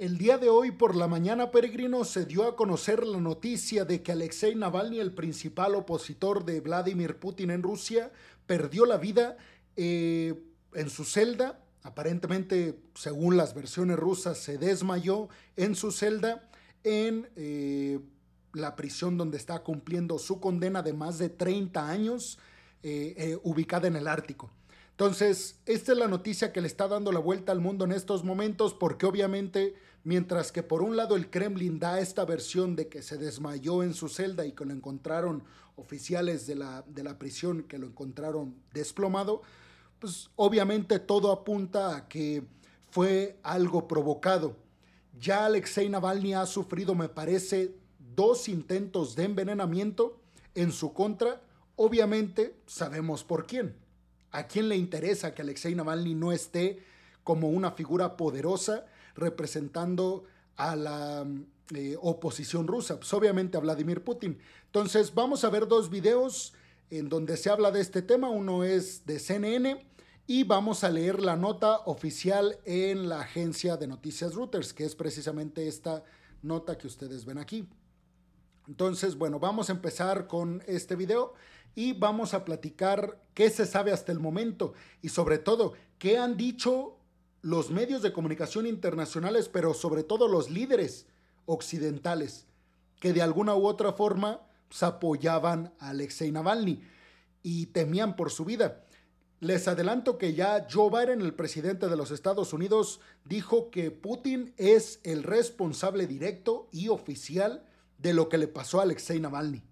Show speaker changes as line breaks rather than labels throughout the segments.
El día de hoy por la mañana, peregrino, se dio a conocer la noticia de que Alexei Navalny, el principal opositor de Vladimir Putin en Rusia, perdió la vida eh, en su celda. Aparentemente, según las versiones rusas, se desmayó en su celda en eh, la prisión donde está cumpliendo su condena de más de 30 años, eh, ubicada en el Ártico. Entonces, esta es la noticia que le está dando la vuelta al mundo en estos momentos, porque obviamente, mientras que por un lado el Kremlin da esta versión de que se desmayó en su celda y que lo encontraron oficiales de la, de la prisión, que lo encontraron desplomado, pues obviamente todo apunta a que fue algo provocado. Ya Alexei Navalny ha sufrido, me parece, dos intentos de envenenamiento en su contra. Obviamente sabemos por quién. ¿A quién le interesa que Alexei Navalny no esté como una figura poderosa representando a la eh, oposición rusa? Pues obviamente a Vladimir Putin. Entonces vamos a ver dos videos en donde se habla de este tema. Uno es de CNN y vamos a leer la nota oficial en la agencia de noticias Reuters, que es precisamente esta nota que ustedes ven aquí. Entonces, bueno, vamos a empezar con este video y vamos a platicar qué se sabe hasta el momento y sobre todo qué han dicho los medios de comunicación internacionales, pero sobre todo los líderes occidentales, que de alguna u otra forma se apoyaban a Alexei Navalny y temían por su vida. Les adelanto que ya Joe Biden, el presidente de los Estados Unidos, dijo que Putin es el responsable directo y oficial de lo que le pasó a Alexei Navalny.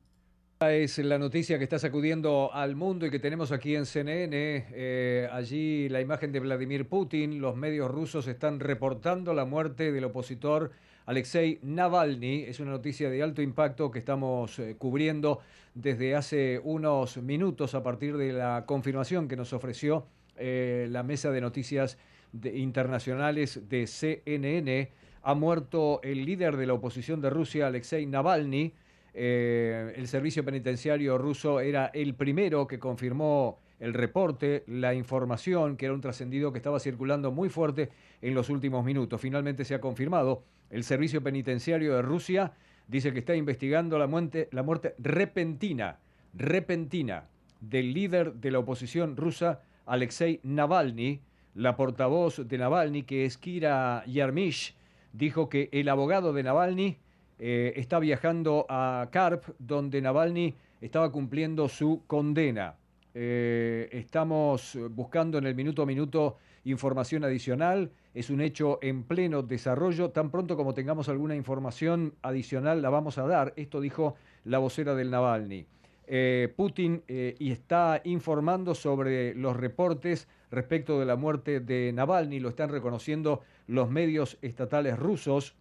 Es la noticia que está sacudiendo al mundo y que tenemos aquí en CNN. Eh, allí la imagen de Vladimir Putin. Los medios rusos están reportando la muerte del opositor Alexei Navalny. Es una noticia de alto impacto que estamos eh, cubriendo desde hace unos minutos a partir de la confirmación que nos ofreció eh, la mesa de noticias internacionales de CNN. Ha muerto el líder de la oposición de Rusia, Alexei Navalny. Eh, el servicio penitenciario ruso era el primero que confirmó el reporte, la información, que era un trascendido que estaba circulando muy fuerte en los últimos minutos. Finalmente se ha confirmado. El servicio penitenciario de Rusia dice que está investigando la muerte, la muerte repentina, repentina del líder de la oposición rusa, Alexei Navalny. La portavoz de Navalny, que es Kira Yarmish, dijo que el abogado de Navalny eh, está viajando a Karp, donde Navalny estaba cumpliendo su condena. Eh, estamos buscando en el minuto a minuto información adicional. Es un hecho en pleno desarrollo. Tan pronto como tengamos alguna información adicional la vamos a dar. Esto dijo la vocera del Navalny. Eh, Putin y está informando sobre los reportes respecto de la muerte de Navalny. Lo están reconociendo los medios estatales rusos.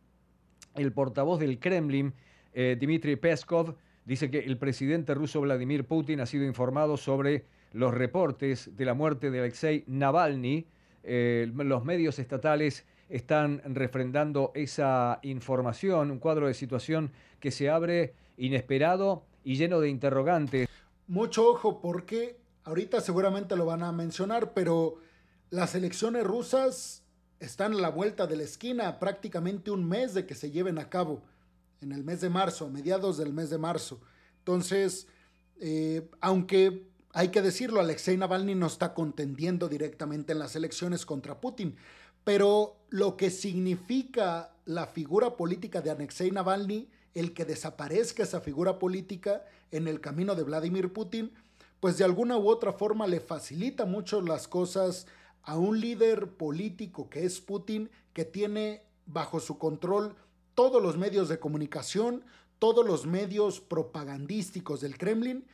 El portavoz del Kremlin, eh, Dmitry Peskov, dice que el presidente ruso Vladimir Putin ha sido informado sobre los reportes de la muerte de Alexei Navalny. Eh, los medios estatales están refrendando esa información, un cuadro de situación que se abre inesperado y lleno de interrogantes.
Mucho ojo porque ahorita seguramente lo van a mencionar, pero las elecciones rusas están a la vuelta de la esquina, prácticamente un mes de que se lleven a cabo, en el mes de marzo, a mediados del mes de marzo. Entonces, eh, aunque hay que decirlo, Alexei Navalny no está contendiendo directamente en las elecciones contra Putin, pero lo que significa la figura política de Alexei Navalny, el que desaparezca esa figura política en el camino de Vladimir Putin, pues de alguna u otra forma le facilita mucho las cosas a un líder político que es Putin, que tiene bajo su control todos los medios de comunicación, todos los medios propagandísticos del Kremlin,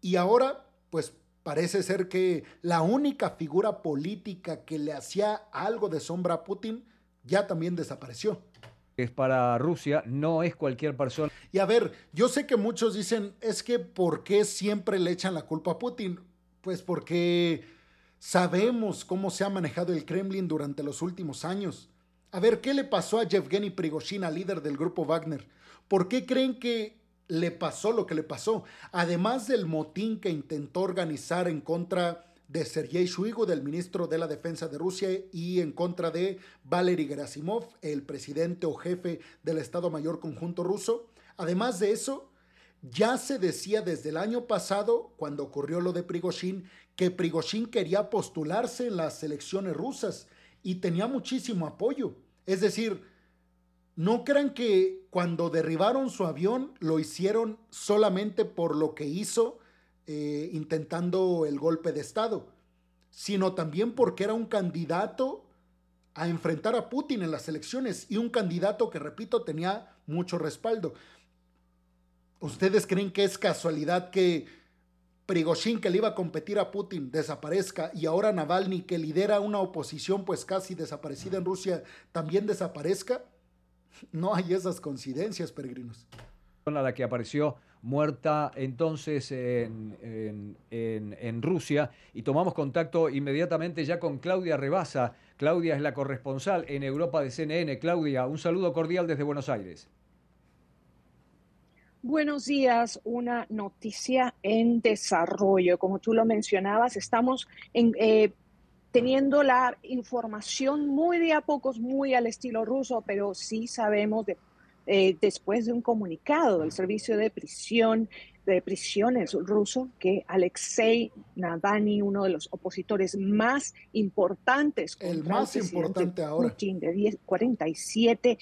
y ahora, pues parece ser que la única figura política que le hacía algo de sombra a Putin ya también desapareció.
Es para Rusia, no es cualquier persona.
Y a ver, yo sé que muchos dicen, es que ¿por qué siempre le echan la culpa a Putin? Pues porque Sabemos cómo se ha manejado el Kremlin durante los últimos años. A ver, ¿qué le pasó a Yevgeny Prigozhin, líder del grupo Wagner? ¿Por qué creen que le pasó lo que le pasó? Además del motín que intentó organizar en contra de Sergei Shoigu, del ministro de la Defensa de Rusia, y en contra de Valery Gerasimov, el presidente o jefe del Estado Mayor Conjunto ruso. Además de eso, ya se decía desde el año pasado, cuando ocurrió lo de Prigozhin, que Prigozhin quería postularse en las elecciones rusas y tenía muchísimo apoyo. Es decir, no crean que cuando derribaron su avión lo hicieron solamente por lo que hizo eh, intentando el golpe de Estado, sino también porque era un candidato a enfrentar a Putin en las elecciones y un candidato que, repito, tenía mucho respaldo. ¿Ustedes creen que es casualidad que Prigozhin, que le iba a competir a Putin, desaparezca y ahora Navalny, que lidera una oposición pues casi desaparecida en Rusia, también desaparezca? No hay esas coincidencias, peregrinos.
La que apareció muerta entonces en, en, Rusia y tomamos contacto inmediatamente ya con Claudia Rebasa. Claudia es la corresponsal en Europa de CNN. Claudia, un saludo cordial desde Buenos Aires.
Buenos días, una noticia en desarrollo. Como tú lo mencionabas, estamos eh, teniendo la información muy de a pocos, muy al estilo ruso, pero sí sabemos eh, después de un comunicado del servicio de prisión de prisiones ruso que Alexei Navalny, uno de los opositores más importantes
el más importante ahora
Putin de 47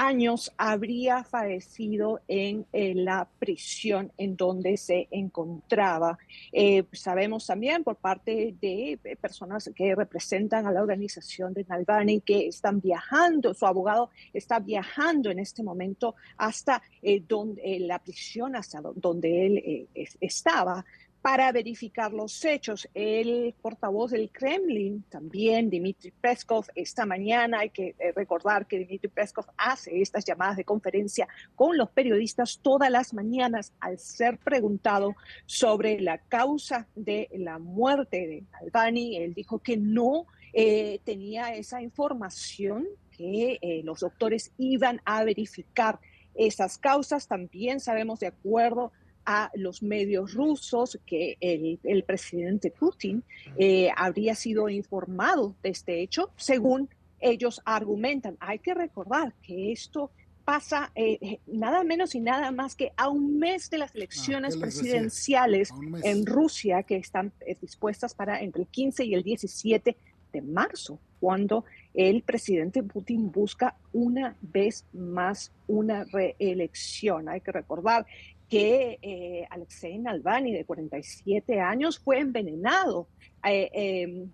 años habría fallecido en, la prisión en donde se encontraba. Eh, sabemos también por parte de personas que representan a la organización de Navalny que están viajando, su abogado está viajando en este momento hasta eh, donde, eh, la prisión, hasta donde él estaba para verificar los hechos. El portavoz del Kremlin, también Dmitry Peskov, esta mañana hay que eh, recordar que Dmitry Peskov hace estas llamadas de conferencia con los periodistas todas las mañanas al ser preguntado sobre la causa de la muerte de Albani. Él dijo que no eh, tenía esa información, que eh, los doctores iban a verificar esas causas. También sabemos de acuerdo a los medios rusos que el, presidente Putin eh, habría sido informado de este hecho, según ellos argumentan. Hay que recordar que esto pasa eh, eh, nada menos y nada más que a un mes de las ah, elecciones presidenciales en Rusia que están dispuestas para entre el 15 y el 17 de marzo, cuando el presidente Putin busca una vez más una reelección. Hay que recordar que eh, Alexei Navalny, de 47 años, fue envenenado eh, em,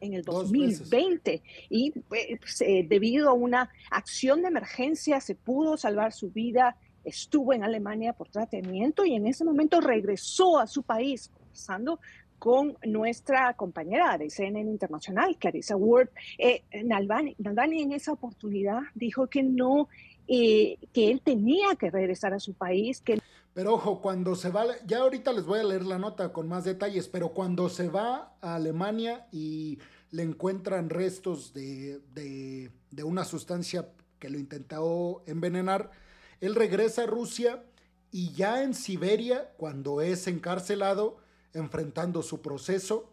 en el 2020 y pues, eh, debido a una acción de emergencia se pudo salvar su vida. Estuvo en Alemania por tratamiento y en ese momento regresó a su país, conversando con nuestra compañera de CNN Internacional, Clarissa Ward. Eh, Navalny, en esa oportunidad dijo que no, que él tenía que regresar a su país, que
pero ojo, cuando se va, ya ahorita les voy a leer la nota con más detalles, pero cuando se va a Alemania y le encuentran restos de, de, una sustancia que lo intentó envenenar, él regresa a Rusia y ya en Siberia, cuando es encarcelado, enfrentando su proceso,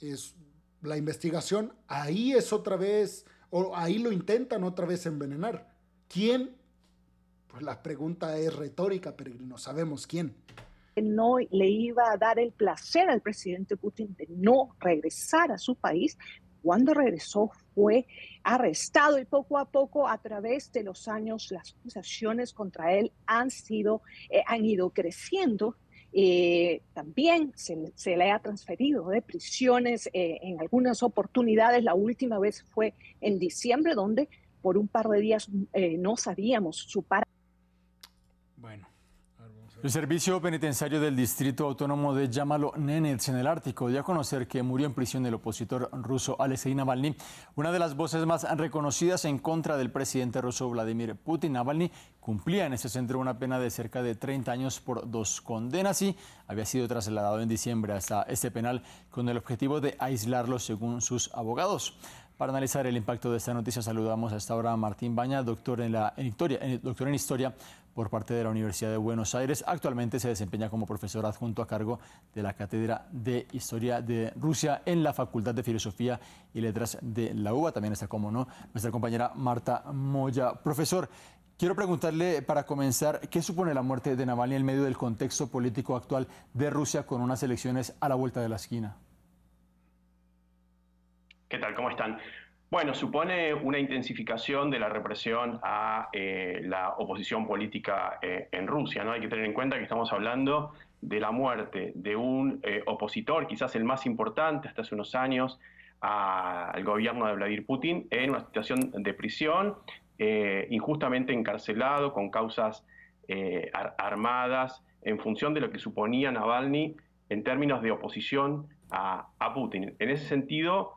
es la investigación, ahí es otra vez, o ahí lo intentan otra vez envenenar. ¿Quién? Pues la pregunta es retórica, peregrino, sabemos quién.
No le iba a dar el placer al presidente Putin de no regresar a su país. Cuando regresó fue arrestado y poco a poco a través de los años las acusaciones contra él han sido, eh, han ido creciendo eh, también se, le ha transferido de prisiones eh, en algunas oportunidades. La última vez fue en diciembre, donde por un par de días no sabíamos su paradero.
El Servicio Penitenciario del Distrito Autónomo de Yamalo Nenets en el Ártico dio a conocer que murió en prisión el opositor ruso Alexei Navalny, una de las voces más reconocidas en contra del presidente ruso Vladimir Putin. Navalny cumplía en ese centro una pena de cerca de 30 años por dos condenas y había sido trasladado en diciembre hasta este penal con el objetivo de aislarlo según sus abogados. Para analizar el impacto de esta noticia saludamos a esta hora a Martín Baña, doctor en, la, historia, doctor en historia por parte de la Universidad de Buenos Aires. Actualmente se desempeña como profesor adjunto a cargo de la Cátedra de Historia de Rusia en la Facultad de Filosofía y Letras de la UBA. También está, como no, nuestra compañera Marta Moya. Profesor, Quiero preguntarle para comenzar, ¿qué supone la muerte de Navalny en medio del contexto político actual de Rusia con unas elecciones a la vuelta de la esquina?
¿Qué tal? ¿Cómo están? Bueno, supone una intensificación de la represión a eh, la oposición política eh, en Rusia. ¿no? Hay que tener en cuenta que estamos hablando de la muerte de un eh, opositor, quizás el más importante hasta hace unos años, al gobierno de Vladimir Putin, en una situación de prisión injustamente encarcelado con causas armadas en función de lo que suponía Navalny en términos de oposición a, Putin. En ese sentido,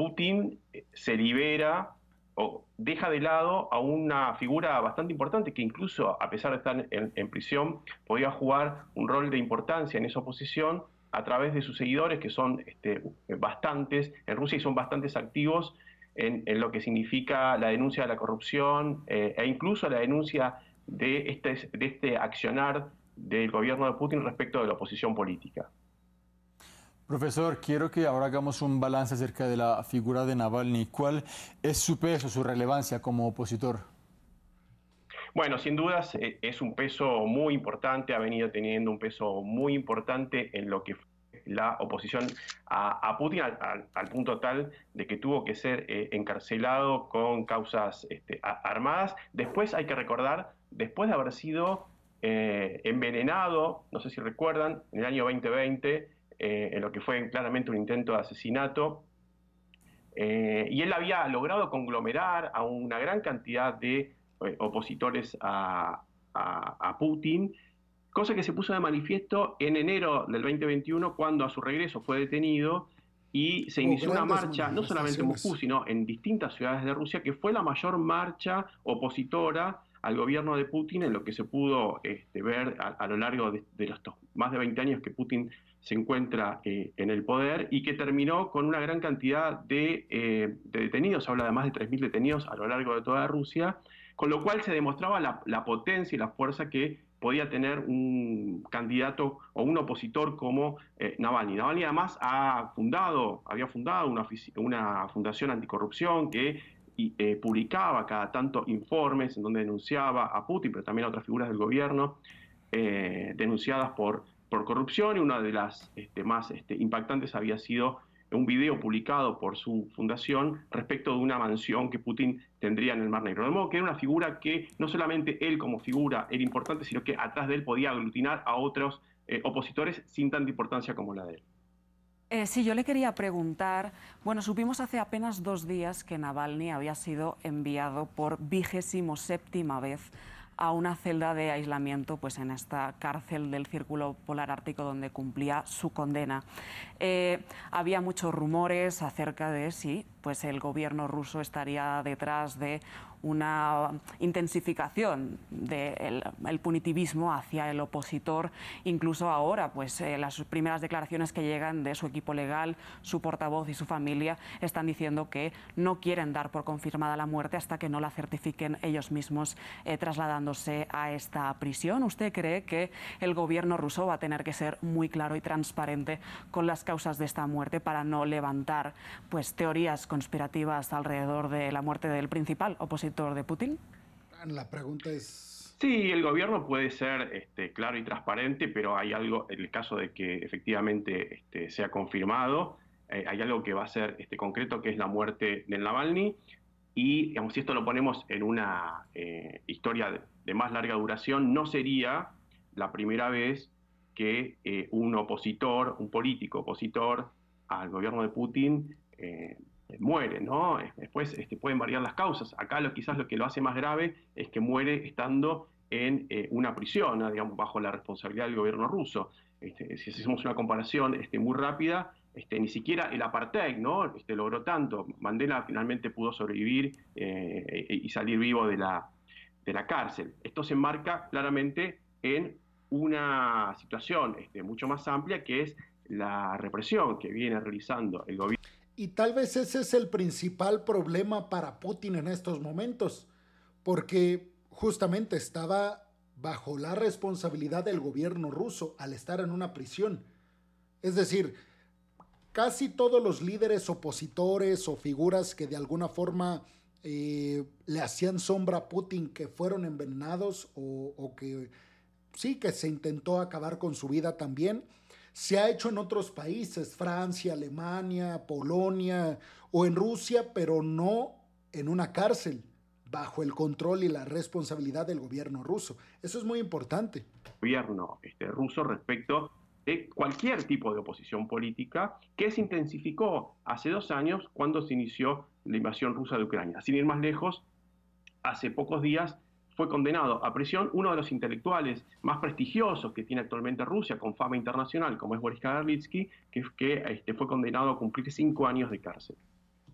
Putin eh, se libera o deja de lado a una figura bastante importante que incluso a pesar de estar en, prisión podía jugar un rol de importancia en esa oposición a través de sus seguidores que son este, bastantes en Rusia y son bastantes activos en, lo que significa la denuncia de la corrupción eh, e incluso la denuncia de este, de este accionar del gobierno de Putin respecto de la oposición política.
Profesor, quiero que ahora hagamos un balance acerca de la figura de Navalny. ¿Cuál es su peso, su relevancia como opositor?
Bueno, sin dudas eh, es un peso muy importante, ha venido teniendo un peso muy importante en lo que la oposición a, Putin al, punto tal de que tuvo que ser eh, encarcelado con causas este, armadas. Después hay que recordar, después de haber sido eh, envenenado, no sé si recuerdan, en el año 2020, eh, en lo que fue claramente un intento de asesinato, y él había logrado conglomerar a una gran cantidad de opositores a, a Putin, cosa que se puso de manifiesto en enero del 2021 cuando a su regreso fue detenido y se inició una marcha, no solamente en Moscú, sino en distintas ciudades de Rusia, que fue la mayor marcha opositora al gobierno de Putin en lo que se pudo este, ver a, lo largo de, los más de 20 años que Putin se encuentra eh, en el poder y que terminó con una gran cantidad de, eh, detenidos, habla de más de 3.000 detenidos a lo largo de toda Rusia, con lo cual se demostraba la, potencia y la fuerza que podía tener un candidato o un opositor como eh, Navalny. Navalny además ha fundado, había fundado una, una fundación anticorrupción que eh, publicaba cada tanto informes en donde denunciaba a Putin, pero también a otras figuras del gobierno, denunciadas por, por corrupción, y una de las este, más este, impactantes había sido un video publicado por su fundación respecto de una mansión que Putin tendría en el Mar Negro. De modo que era una figura que no solamente él como figura era importante, sino que atrás de él podía aglutinar a otros eh, opositores sin tanta importancia como la de él.
Eh, sí, yo le quería preguntar, bueno, supimos hace apenas dos días que Navalny había sido enviado por vigésimo séptima vez a una celda de aislamiento pues, en esta cárcel del Círculo Polar Ártico donde cumplía su condena. Eh, había muchos rumores acerca de si pues, el gobierno ruso estaría detrás de una intensificación del punitivismo hacia el opositor. Incluso ahora, pues eh, las primeras declaraciones que llegan de su equipo legal, su portavoz y su familia están diciendo que no quieren dar por confirmada la muerte hasta que no la certifiquen ellos mismos eh, trasladándose a esta prisión. ¿Usted cree que el gobierno ruso va a tener que ser muy claro y transparente con las causas de esta muerte para no levantar pues teorías conspirativas alrededor de la muerte del principal opositor? de Putin?
La pregunta es...
Sí, el gobierno puede ser este, claro y transparente, pero hay algo, en el caso de que efectivamente este, sea confirmado, eh, hay algo que va a ser este, concreto, que es la muerte del Navalny. Y digamos, si esto lo ponemos en una eh, historia de, más larga duración, no sería la primera vez que eh, un opositor, un político opositor al gobierno de Putin, muere, ¿no? Después este, pueden variar las causas. Acá lo, quizás lo que lo hace más grave es que muere estando en eh, una prisión, digamos, bajo la responsabilidad del gobierno ruso. Este, si hacemos una comparación este, muy rápida, este, ni siquiera el apartheid ¿no? este, logró tanto. Mandela finalmente pudo sobrevivir eh, y salir vivo de la, cárcel. Esto se enmarca claramente en una situación mucho más amplia que es la represión que viene realizando el gobierno.
Y tal vez ese es el principal problema para Putin en estos momentos, porque justamente estaba bajo la responsabilidad del gobierno ruso al estar en una prisión. Es decir, casi todos los líderes opositores o figuras que de alguna forma eh, le hacían sombra a Putin que fueron envenenados o, o, que sí, que se intentó acabar con su vida también, se ha hecho en otros países, Francia, Alemania, Polonia o en Rusia, pero no en una cárcel bajo el control y la responsabilidad del gobierno ruso. Eso es muy importante.
Gobierno este, ruso respecto de cualquier tipo de oposición política que se intensificó hace dos años cuando se inició la invasión rusa de Ucrania. Sin ir más lejos, hace pocos días fue condenado a prisión uno de los intelectuales más prestigiosos que tiene actualmente Rusia, con fama internacional, como es Boris Kagarlitsky, que, que este, fue condenado a cumplir cinco años de cárcel.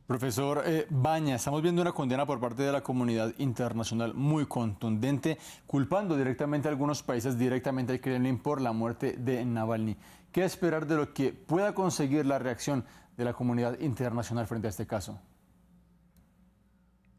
Profesor eh, Baña, estamos viendo una condena por parte de la comunidad internacional muy contundente, culpando directamente a algunos países, directamente al Kremlin por la muerte de Navalny. ¿Qué esperar de lo que pueda conseguir la reacción de la comunidad internacional frente a este caso?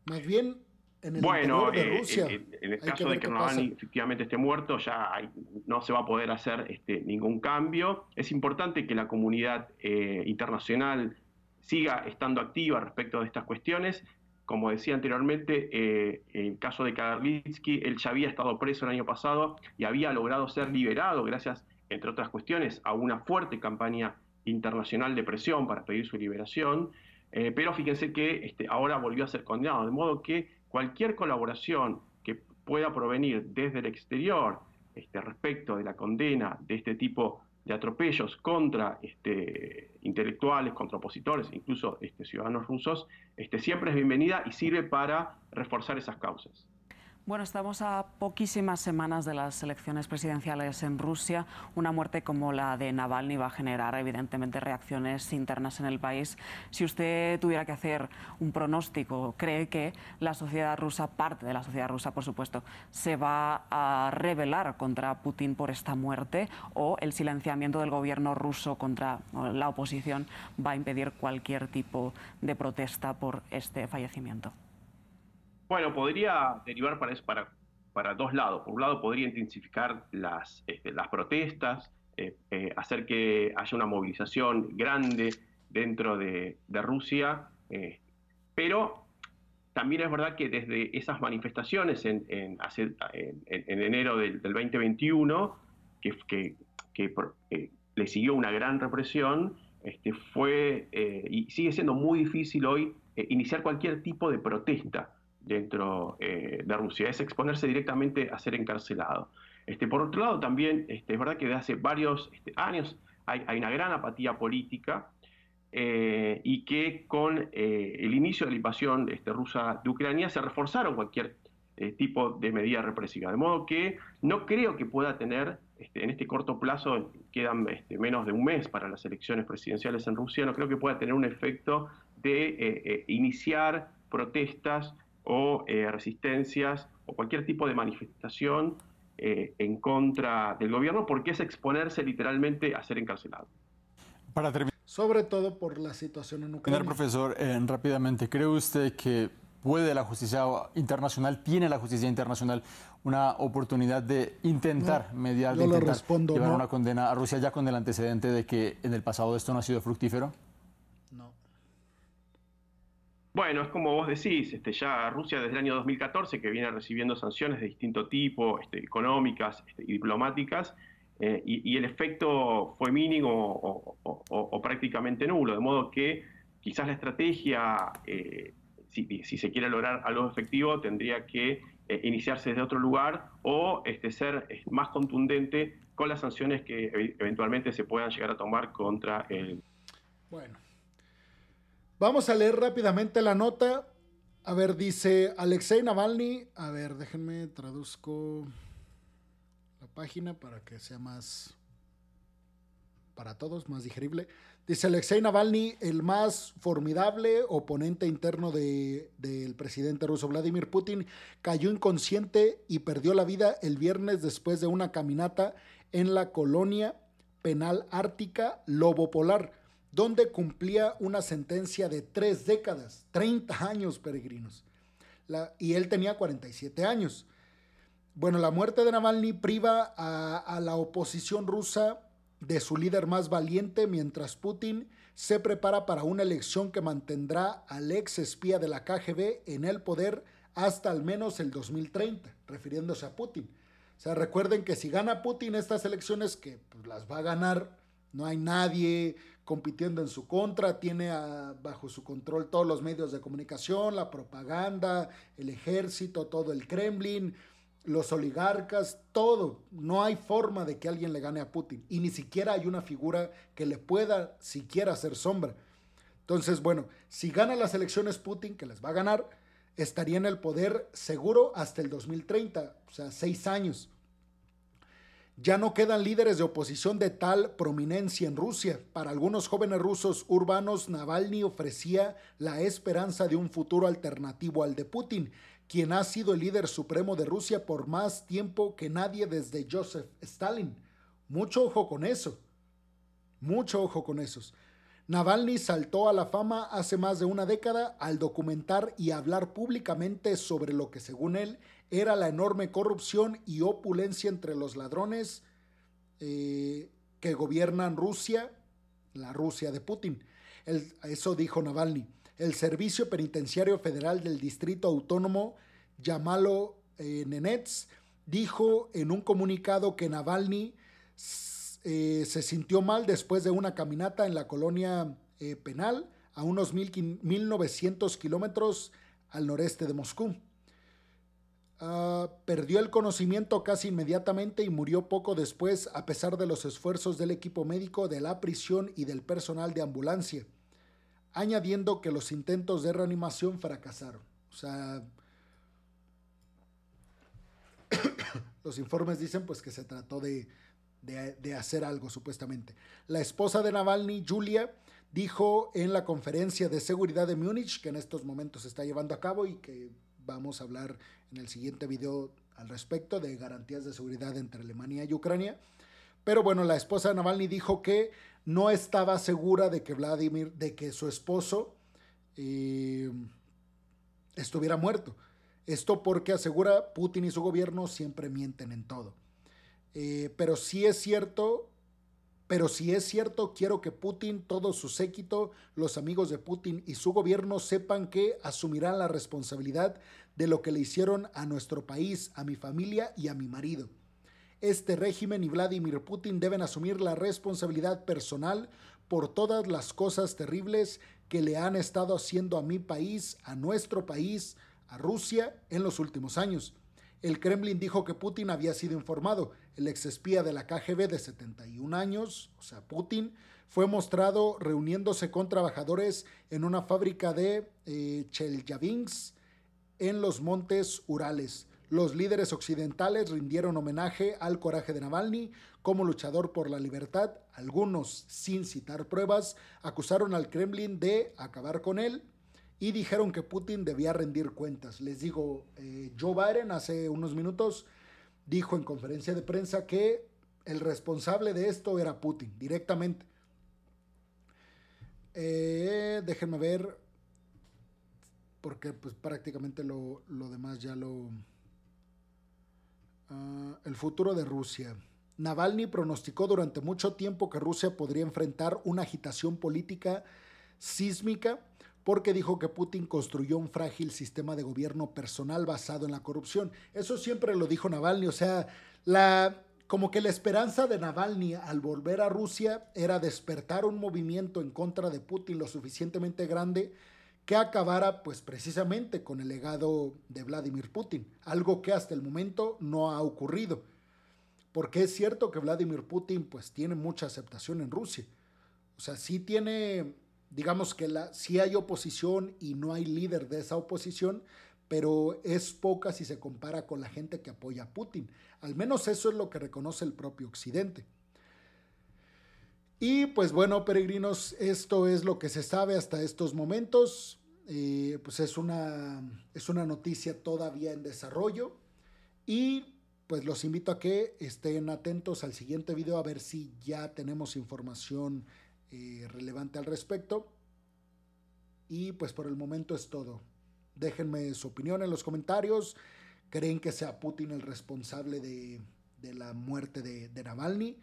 Más bien, en el
bueno,
de
eh, en, el caso de que Navalny efectivamente esté muerto, ya hay, no se va a poder hacer este, ningún cambio. Es importante que la comunidad eh, internacional siga estando activa respecto de estas cuestiones. Como decía anteriormente, eh, en el caso de Kagarlitsky, él ya había estado preso el año pasado y había logrado ser liberado gracias, entre otras cuestiones, a una fuerte campaña internacional de presión para pedir su liberación. Eh, pero fíjense que este, ahora volvió a ser condenado, de modo que cualquier colaboración que pueda provenir desde el exterior este, respecto de la condena de este tipo de atropellos contra este, intelectuales, contra opositores, incluso este, ciudadanos rusos, este, siempre es bienvenida y sirve para reforzar esas causas.
Bueno, estamos a poquísimas semanas de las elecciones presidenciales en Rusia. Una muerte como la de Navalny va a generar evidentemente reacciones internas en el país. Si usted tuviera que hacer un pronóstico, ¿cree que la sociedad rusa, parte de la sociedad rusa por supuesto, se va a rebelar contra Putin por esta muerte o el silenciamiento del gobierno ruso contra la oposición va a impedir cualquier tipo de protesta por este fallecimiento?
Bueno, podría derivar para, para, para dos lados. Por un lado, podría intensificar las, este, las protestas, eh, eh, hacer que haya una movilización grande dentro de, de Rusia, eh, pero también es verdad que desde esas manifestaciones en, en, en, en enero del, del, 2021, que, que, que le siguió una gran represión, este, fue y sigue siendo muy difícil hoy iniciar cualquier tipo de protesta dentro eh, de Rusia, es exponerse directamente a ser encarcelado. Este, por otro lado, también este, es verdad que desde hace varios este, años hay, una gran apatía política eh, y que con eh, el inicio de la invasión rusa de Ucrania se reforzaron cualquier tipo de medida represiva. De modo que no creo que pueda tener, en este corto plazo, quedan menos de un mes para las elecciones presidenciales en Rusia, no creo que pueda tener un efecto de iniciar protestas o eh, resistencias o cualquier tipo de manifestación eh, en contra del gobierno, porque es exponerse literalmente a ser encarcelado.
Para terminar.
Sobre todo por la situación en Ucrania.
profesor, eh, rápidamente, ¿cree usted que puede la justicia internacional, tiene la justicia internacional una oportunidad de intentar
No,
mediar, de intentar
respondo,
llevar
no.
una condena a Rusia ya con el antecedente de que en el pasado esto no ha sido fructífero?
No.
Bueno, es como vos decís, este, ya Rusia desde el año 2014 que viene recibiendo sanciones de distinto tipo, este, económicas este, y diplomáticas, eh, y, el efecto fue mínimo o, prácticamente nulo, de modo que quizás la estrategia, eh, si, si, se quiere lograr algo efectivo, tendría que eh, iniciarse desde otro lugar o este, ser eh, más contundente con las sanciones que eventualmente se puedan llegar a tomar contra el...
Bueno. Vamos a leer rápidamente la nota. A ver, dice Alexei Navalny. A ver, déjenme traduzco la página para que sea más para todos, más digerible. Dice Alexei Navalny, el más formidable oponente interno del de, presidente ruso Vladimir Putin, cayó inconsciente y perdió la vida el viernes después de una caminata en la colonia penal ártica Lobo Polar donde cumplía una sentencia de tres décadas, 30 años peregrinos. Y él tenía 47 años. Bueno, la muerte de Navalny priva a, a la oposición rusa de su líder más valiente mientras Putin se prepara para una elección que mantendrá al ex espía de la KGB en el poder hasta al menos el 2030, refiriéndose a Putin. O sea, recuerden que si gana Putin estas elecciones, que pues, las va a ganar, no hay nadie compitiendo en su contra, tiene bajo su control todos los medios de comunicación, la propaganda, el ejército, todo el Kremlin, los oligarcas, todo. No hay forma de que alguien le gane a Putin y ni siquiera hay una figura que le pueda siquiera hacer sombra. Entonces, bueno, si gana las elecciones Putin, que les va a ganar, estaría en el poder seguro hasta el 2030, o sea, seis años. Ya no quedan líderes de oposición de tal prominencia en Rusia. Para algunos jóvenes rusos urbanos, Navalny ofrecía la esperanza de un futuro alternativo al de Putin, quien ha sido el líder supremo de Rusia por más tiempo que nadie desde Joseph Stalin. Mucho ojo con eso. Mucho ojo con esos. Navalny saltó a la fama hace más de una década al documentar y hablar públicamente sobre lo que según él era la enorme corrupción y opulencia entre los ladrones eh, que gobiernan Rusia, la Rusia de Putin. eso dijo Navalny. El Servicio Penitenciario Federal del Distrito Autónomo, Yamalo eh, Nenets, dijo en un comunicado que Navalny eh, se sintió mal después de una caminata en la colonia eh, penal a unos 1900 kilómetros al noreste de Moscú. Ah, perdió el conocimiento casi inmediatamente y murió poco después a pesar de los esfuerzos del equipo médico de la prisión y del personal de ambulancia, añadiendo que los intentos de reanimación fracasaron. O sea, los informes dicen pues que se trató de, de, hacer algo, supuestamente. La esposa de Navalny, Julia, dijo en la conferencia de seguridad de Múnich, que en estos momentos se está llevando a cabo y que vamos a hablar en el siguiente video al respecto de garantías de seguridad entre Alemania y Ucrania. Pero bueno, la esposa de Navalny dijo que no estaba segura de que Vladimir, de que su esposo eh, estuviera muerto. Esto porque asegura Putin y su gobierno siempre mienten en todo. Eh, pero sí es cierto, pero si es cierto, quiero que Putin, todo su séquito, los amigos de Putin y su gobierno sepan que asumirán la responsabilidad de lo que le hicieron a nuestro país, a mi familia y a mi marido. Este régimen y Vladimir Putin deben asumir la responsabilidad personal por todas las cosas terribles que le han estado haciendo a mi país, a nuestro país, a Rusia en los últimos años. El Kremlin dijo que Putin había sido informado. El exespía de la KGB de 71 años, o sea, Putin, fue mostrado reuniéndose con trabajadores en una fábrica de eh, Chelyabinsk en los montes Urales. Los líderes occidentales rindieron homenaje al coraje de Navalny como luchador por la libertad. Algunos, sin citar pruebas, acusaron al Kremlin de acabar con él y dijeron que Putin debía rendir cuentas. Les digo, eh, Joe Biden hace unos minutos dijo en conferencia de prensa que el responsable de esto era Putin, directamente. Eh, déjenme ver, porque pues prácticamente lo, demás ya lo... Ah, el futuro de Rusia. Navalny pronosticó durante mucho tiempo que Rusia podría enfrentar una agitación política sísmica porque dijo que Putin construyó un frágil sistema de gobierno personal basado en la corrupción. Eso siempre lo dijo Navalny, o sea, la como que la esperanza de Navalny al volver a Rusia era despertar un movimiento en contra de Putin lo suficientemente grande que acabara pues precisamente con el legado de Vladimir Putin, algo que hasta el momento no ha ocurrido. Porque es cierto que Vladimir Putin pues tiene mucha aceptación en Rusia. O sea, sí tiene digamos que la, sí hay oposición y no hay líder de esa oposición, pero es poca si se compara con la gente que apoya a Putin. Al menos eso es lo que reconoce el propio Occidente. Y pues bueno, peregrinos, esto es lo que se sabe hasta estos momentos. Eh, pues es una, es una noticia todavía en desarrollo. Y pues los invito a que estén atentos al siguiente video a ver si ya tenemos información eh, relevante al respecto. Y pues por el momento es todo. Déjenme su opinión en los comentarios. ¿Creen que sea Putin el responsable de, la muerte de, de Navalny?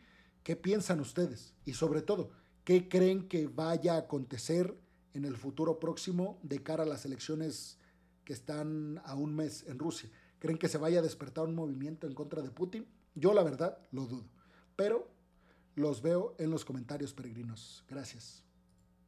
¿Qué piensan ustedes? Y sobre todo, ¿qué creen que vaya a acontecer en el futuro próximo de cara a las elecciones que están a un mes en Rusia? ¿Creen que se vaya a despertar un movimiento en contra de Putin? Yo la verdad lo dudo. Pero los veo en los comentarios peregrinos. Gracias.